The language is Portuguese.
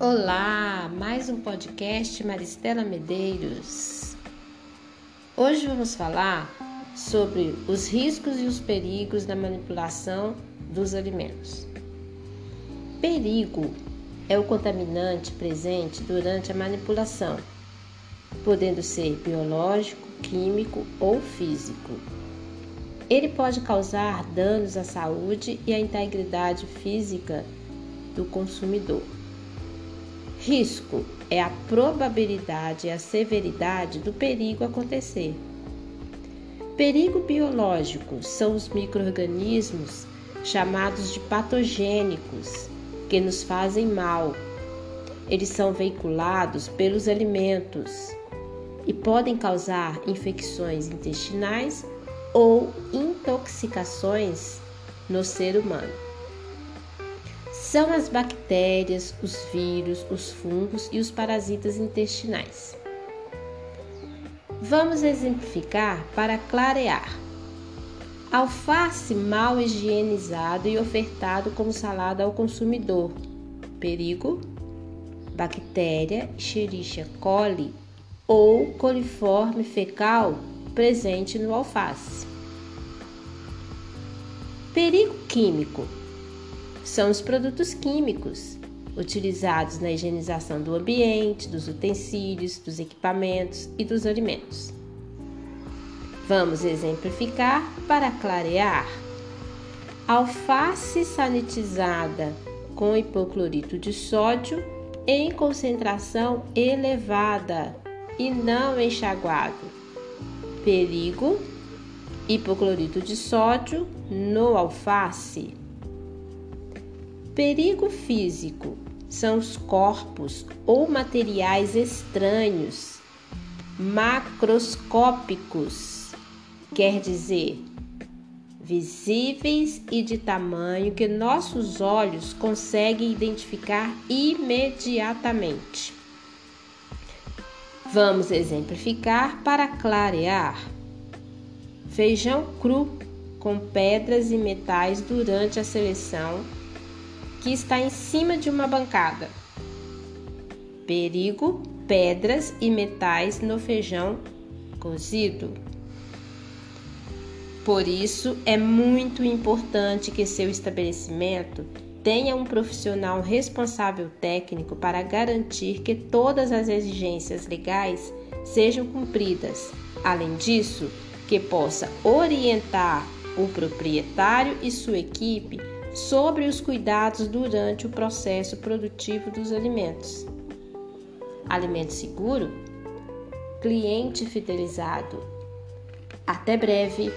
Olá, mais um podcast Maristela Medeiros. Hoje vamos falar sobre os riscos e os perigos da manipulação dos alimentos. Perigo é o contaminante presente durante a manipulação, podendo ser biológico, químico ou físico. Ele pode causar danos à saúde e à integridade física do consumidor. Risco é a probabilidade e a severidade do perigo acontecer. Perigo biológico são os microorganismos chamados de patogênicos que nos fazem mal. Eles são veiculados pelos alimentos e podem causar infecções intestinais ou intoxicações no ser humano. São as bactérias, os vírus, os fungos e os parasitas intestinais. Vamos exemplificar para clarear. Alface mal higienizado e ofertado como salada ao consumidor. Perigo: bactéria Escherichia coli ou coliforme fecal presente no alface. Perigo químico são os produtos químicos utilizados na higienização do ambiente, dos utensílios, dos equipamentos e dos alimentos. Vamos exemplificar para clarear. Alface sanitizada com hipoclorito de sódio em concentração elevada e não enxaguado perigo, hipoclorito de sódio no alface. Perigo físico são os corpos ou materiais estranhos, macroscópicos, quer dizer, visíveis e de tamanho que nossos olhos conseguem identificar imediatamente. Vamos exemplificar para clarear. Feijão cru com pedras e metais durante a seleção que está em cima de uma bancada. Perigo: pedras e metais no feijão cozido. Por isso, é muito importante que seu estabelecimento tenha um profissional responsável técnico para garantir que todas as exigências legais sejam cumpridas. Além disso, que possa orientar o proprietário e sua equipe sobre os cuidados durante o processo produtivo dos alimentos. Alimento seguro, cliente fidelizado. Até breve!